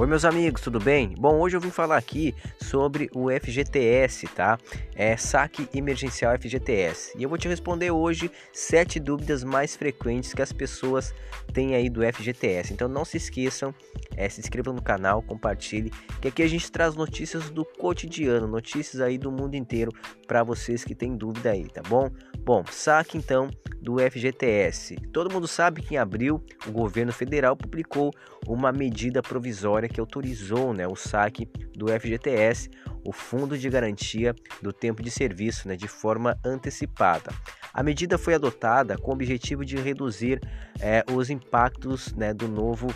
Oi meus amigos, tudo bem? Bom, hoje eu vim falar aqui sobre o FGTS, tá? É saque emergencial FGTS. E eu vou te responder hoje sete dúvidas mais frequentes que as pessoas têm aí do FGTS. Então não se esqueçam, é, se inscrevam no canal, compartilhe, que aqui a gente traz notícias do cotidiano, notícias aí do mundo inteiro para vocês que têm dúvida aí, tá bom? Bom, saque então do FGTS. Todo mundo sabe que em abril o governo federal publicou uma medida provisória que autorizou né, o saque do FGTS, o Fundo de Garantia do Tempo de Serviço, né, de forma antecipada. A medida foi adotada com o objetivo de reduzir é, os impactos né, do novo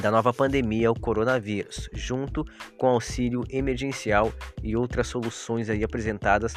da nova pandemia, o coronavírus, junto com auxílio emergencial e outras soluções aí apresentadas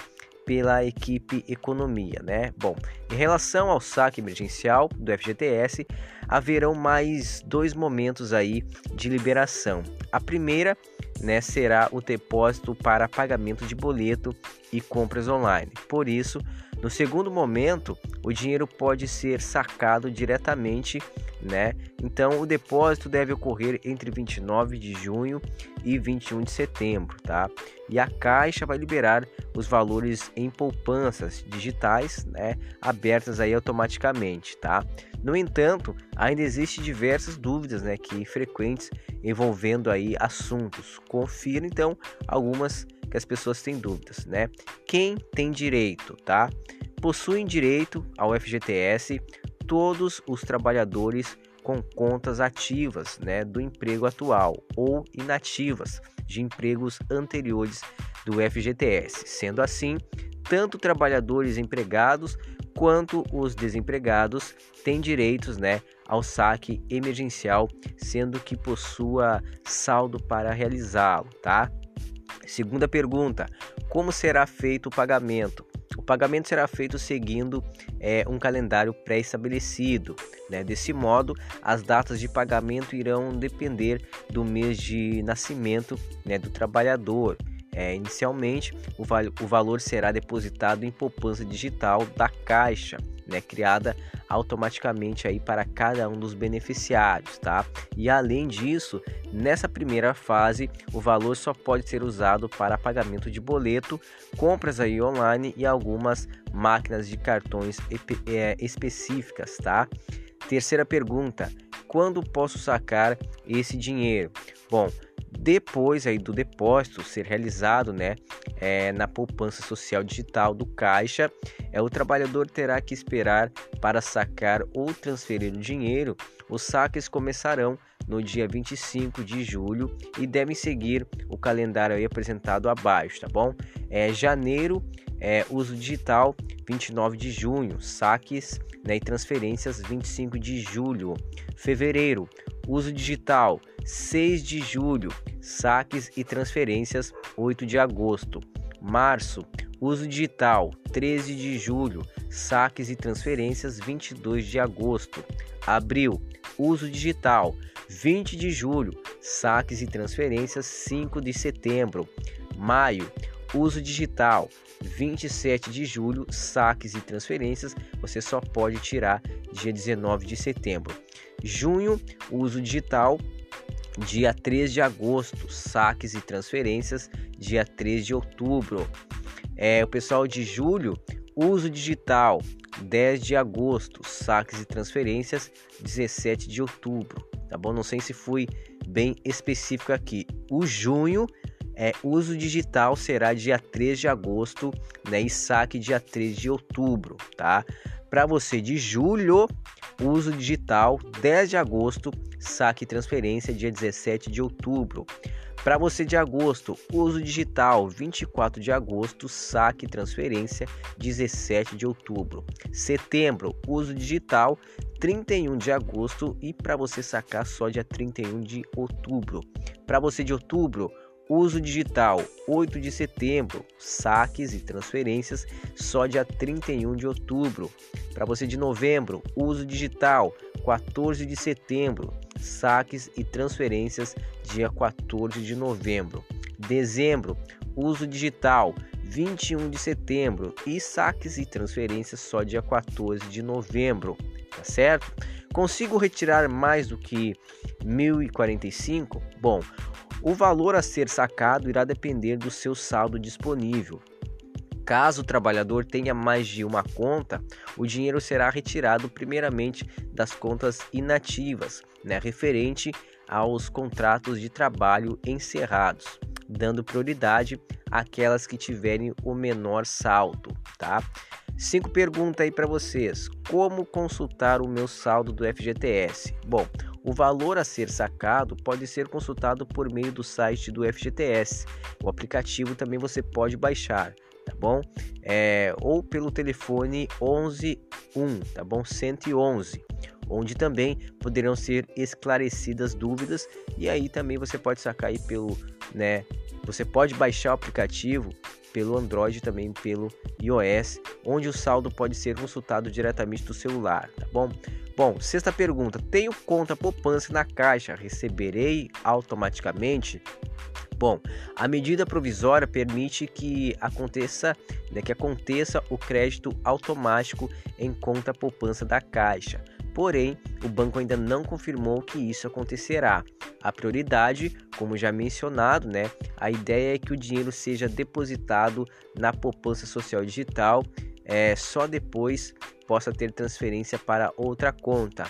pela equipe Economia, né? Bom, em relação ao saque emergencial do FGTS, haverão mais dois momentos aí de liberação. A primeira, né, será o depósito para pagamento de boleto e compras online. Por isso, no segundo momento, o dinheiro pode ser sacado diretamente, né? Então, o depósito deve ocorrer entre 29 de junho e 21 de setembro, tá? E a Caixa vai liberar os valores em poupanças digitais, né, abertas aí automaticamente, tá? No entanto, ainda existem diversas dúvidas, né, que frequentes envolvendo aí assuntos. Confira então algumas que as pessoas têm dúvidas, né? Quem tem direito, tá? Possuem direito ao FGTS todos os trabalhadores com contas ativas, né, do emprego atual ou inativas de empregos anteriores do FGTS. Sendo assim, tanto trabalhadores empregados quanto os desempregados têm direitos, né, ao saque emergencial, sendo que possua saldo para realizá-lo, tá? Segunda pergunta: como será feito o pagamento? O pagamento será feito seguindo é, um calendário pré-estabelecido. Né? Desse modo, as datas de pagamento irão depender do mês de nascimento né, do trabalhador. É, inicialmente, o, val o valor será depositado em poupança digital da Caixa, né, criada automaticamente aí para cada um dos beneficiários, tá? E além disso, nessa primeira fase, o valor só pode ser usado para pagamento de boleto, compras aí online e algumas máquinas de cartões é, específicas, tá? Terceira pergunta: quando posso sacar esse dinheiro? Bom, depois aí do depósito ser realizado, né, é, na poupança social digital do Caixa, é o trabalhador terá que esperar para sacar ou transferir o dinheiro. Os saques começarão no dia 25 de julho e devem seguir o calendário apresentado abaixo, tá bom? É janeiro, é, uso digital 29 de junho, saques né, e transferências 25 de julho. Fevereiro, uso digital 6 de julho, saques e transferências 8 de agosto. Março, uso digital 13 de julho, saques e transferências 22 de agosto. Abril, uso digital 20 de julho, saques e transferências 5 de setembro. Maio, uso digital 27 de julho, saques e transferências você só pode tirar dia 19 de setembro. Junho, uso digital dia 3 de agosto, saques e transferências dia 3 de outubro. É, o pessoal de julho, uso digital 10 de agosto, saques e transferências 17 de outubro. Tá bom? Não sei se fui bem específico aqui. O junho é, uso digital será dia 3 de agosto né, e saque dia 3 de outubro, tá? Para você de julho, uso digital 10 de agosto, saque e transferência dia 17 de outubro. Para você de agosto, uso digital 24 de agosto, saque e transferência 17 de outubro. Setembro, uso digital 31 de agosto e para você sacar só dia 31 de outubro. Para você de outubro, Uso digital 8 de setembro, saques e transferências só dia 31 de outubro. Para você de novembro, uso digital 14 de setembro, saques e transferências dia 14 de novembro. Dezembro, uso digital 21 de setembro e saques e transferências só dia 14 de novembro, tá certo? Consigo retirar mais do que 1045? Bom, o valor a ser sacado irá depender do seu saldo disponível. Caso o trabalhador tenha mais de uma conta, o dinheiro será retirado primeiramente das contas inativas, né, referente aos contratos de trabalho encerrados, dando prioridade àquelas que tiverem o menor saldo, tá? Cinco perguntas aí para vocês. Como consultar o meu saldo do FGTS? Bom, o valor a ser sacado pode ser consultado por meio do site do FGTS. O aplicativo também você pode baixar tá bom? É, ou pelo telefone 111, tá bom? 111, onde também poderão ser esclarecidas dúvidas e aí também você pode sacar aí pelo, né? Você pode baixar o aplicativo pelo Android também pelo iOS, onde o saldo pode ser consultado diretamente do celular, tá bom? Bom, sexta pergunta: tenho conta poupança na Caixa, receberei automaticamente? Bom, a medida provisória permite que aconteça, né, que aconteça o crédito automático em conta poupança da Caixa. Porém, o banco ainda não confirmou que isso acontecerá. A prioridade, como já mencionado, né, a ideia é que o dinheiro seja depositado na poupança social digital, é, só depois possa ter transferência para outra conta.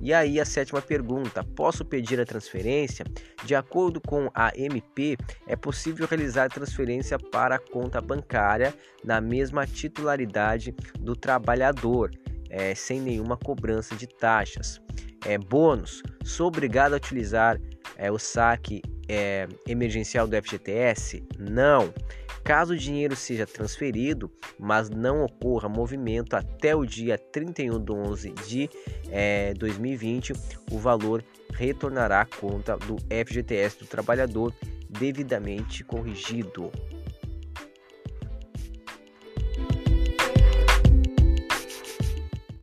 E aí a sétima pergunta: posso pedir a transferência? De acordo com a MP, é possível realizar transferência para a conta bancária na mesma titularidade do trabalhador, é, sem nenhuma cobrança de taxas. É, bônus: sou obrigado a utilizar é, o saque é, emergencial do FGTS? Não. Caso o dinheiro seja transferido, mas não ocorra movimento até o dia 31 de 11 de é, 2020, o valor retornará à conta do FGTS do trabalhador devidamente corrigido.